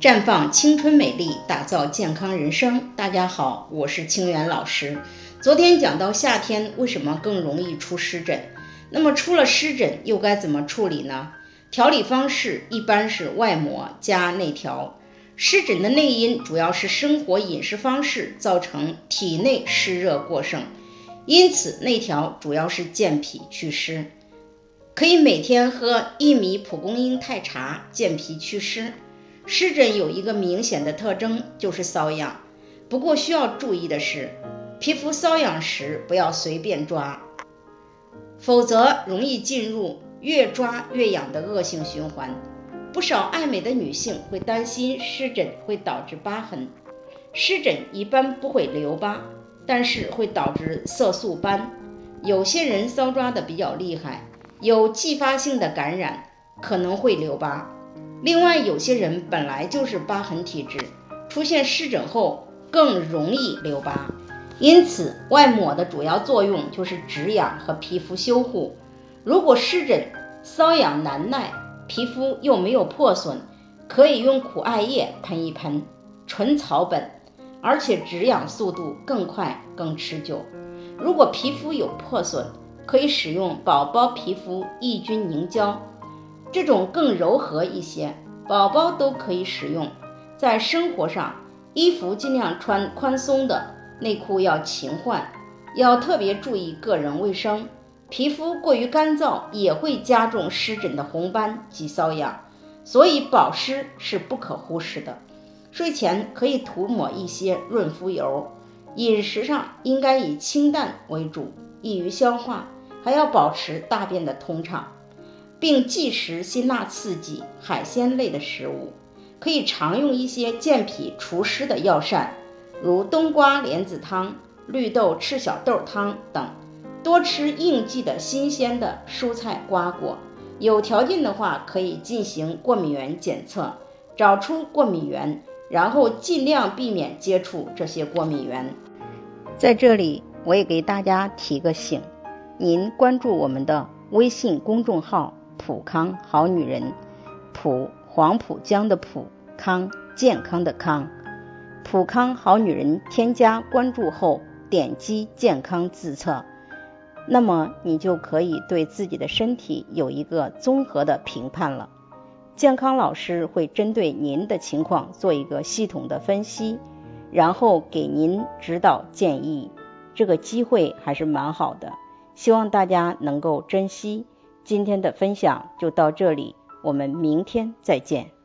绽放青春美丽，打造健康人生。大家好，我是清源老师。昨天讲到夏天为什么更容易出湿疹，那么出了湿疹又该怎么处理呢？调理方式一般是外抹加内调。湿疹的内因主要是生活饮食方式造成体内湿热过剩，因此内调主要是健脾祛湿。可以每天喝薏米蒲公英太茶，健脾祛湿。湿疹有一个明显的特征，就是瘙痒。不过需要注意的是，皮肤瘙痒时不要随便抓，否则容易进入越抓越痒的恶性循环。不少爱美的女性会担心湿疹会导致疤痕。湿疹一般不会留疤，但是会导致色素斑。有些人搔抓的比较厉害，有继发性的感染，可能会留疤。另外，有些人本来就是疤痕体质，出现湿疹后更容易留疤。因此，外抹的主要作用就是止痒和皮肤修护。如果湿疹瘙痒难耐，皮肤又没有破损，可以用苦艾叶喷一喷，纯草本，而且止痒速度更快更持久。如果皮肤有破损，可以使用宝宝皮肤抑菌凝胶。这种更柔和一些，宝宝都可以使用。在生活上，衣服尽量穿宽松的，内裤要勤换，要特别注意个人卫生。皮肤过于干燥也会加重湿疹的红斑及瘙痒，所以保湿是不可忽视的。睡前可以涂抹一些润肤油。饮食上应该以清淡为主，易于消化，还要保持大便的通畅。并忌食辛辣刺激、海鲜类的食物，可以常用一些健脾除湿的药膳，如冬瓜莲子汤、绿豆赤小豆汤等。多吃应季的新鲜的蔬菜瓜果。有条件的话，可以进行过敏原检测，找出过敏源，然后尽量避免接触这些过敏源。在这里，我也给大家提个醒，您关注我们的微信公众号。普康好女人，普黄浦江的普康健康的康，普康好女人添加关注后，点击健康自测，那么你就可以对自己的身体有一个综合的评判了。健康老师会针对您的情况做一个系统的分析，然后给您指导建议。这个机会还是蛮好的，希望大家能够珍惜。今天的分享就到这里，我们明天再见。